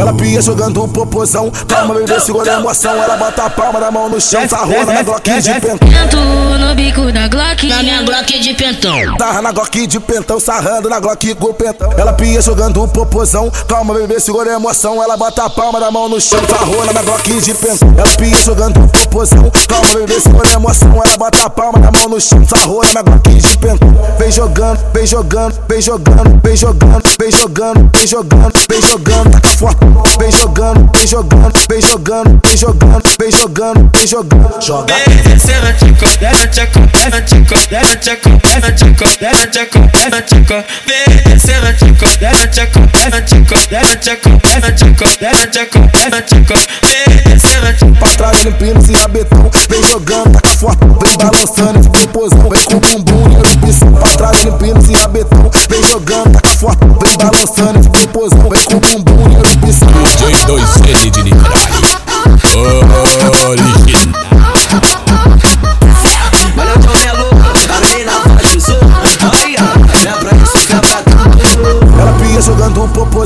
Ela pia jogando o popozão. Calma, bebê, segura a emoção. Ela bota a palma da mão no chão, sarrona na Glock de pentão. No bico da Glock, Na minha Glock de pentão. Tarra na Glock de pentão, sarrando na Glock com pentão. Ela pia jogando o popozão. Calma, bebê, segura a emoção. Ela bota a palma da mão no chão, sarrona na Glock de pentão. Ela pia jogando o popozão. Calma, bebê, segura a emoção. Ela bota a palma da mão no chão, sarrona na Glock de pentão. Vem jogando, vem jogando, vem jogando, vem jogando, vem jogando, vem jogando, vem jogando, tá forte. Vem jogando, vem jogando, vem jogando, vem jogando, vem jogando, vem jogando. Joga. Vem. Vem. Pra trás limpinho se rabetão Vem jogando, tá forte Balançando esse popozão Vem com bumbum e erubição Pra trás limpinho se rabetão Vem jogando, tá forte Vem balançando esse popozão Vem com bumbum e erubição J2N de Niterói.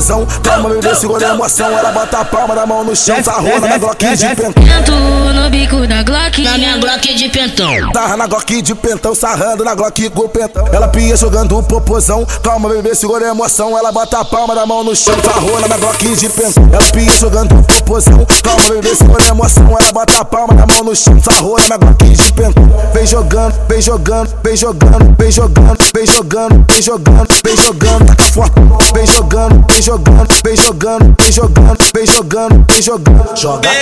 Calma, bebê, segura a emoção Ela bota a palma da mão no chão Sarrona na Glock de pentão no bico da Glock, Na minha Glock de pentão. Tarra na Glock de pentão, sarrando na Glock com pentão. Ela pia jogando o popozão. Calma, bebê, segura a emoção. Ela bota a palma da mão no chão, sarrona na Glock de pentão. Ela pia jogando o popozão. Calma, bebê, segura a emoção. Ela bota a palma da mão no chão, sarrona na Glock de pentão. Vem jogando, vem jogando, vem jogando, vem jogando, vem jogando, vem jogando, vem jogando, tá forte. Vem jogando, vem jogando, vem jogando, vem jogando, vem jogando, vem jogando. Joga. Vem.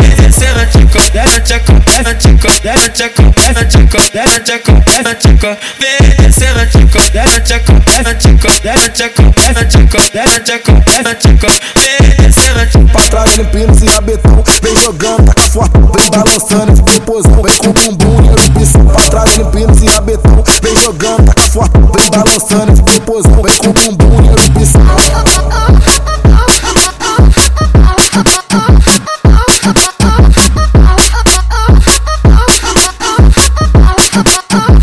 Vem. Vem descendo tico. Pra trás limpinho se rabetão Vem jogando, tá forte Vem balançando esse popozão Vem com bumbum e erubição Pra trás limpinho se rabetão Vem jogando, tá forte Vem balançando esse popozão Vem com bumbum e erubição Oh, Oh, oh, oh.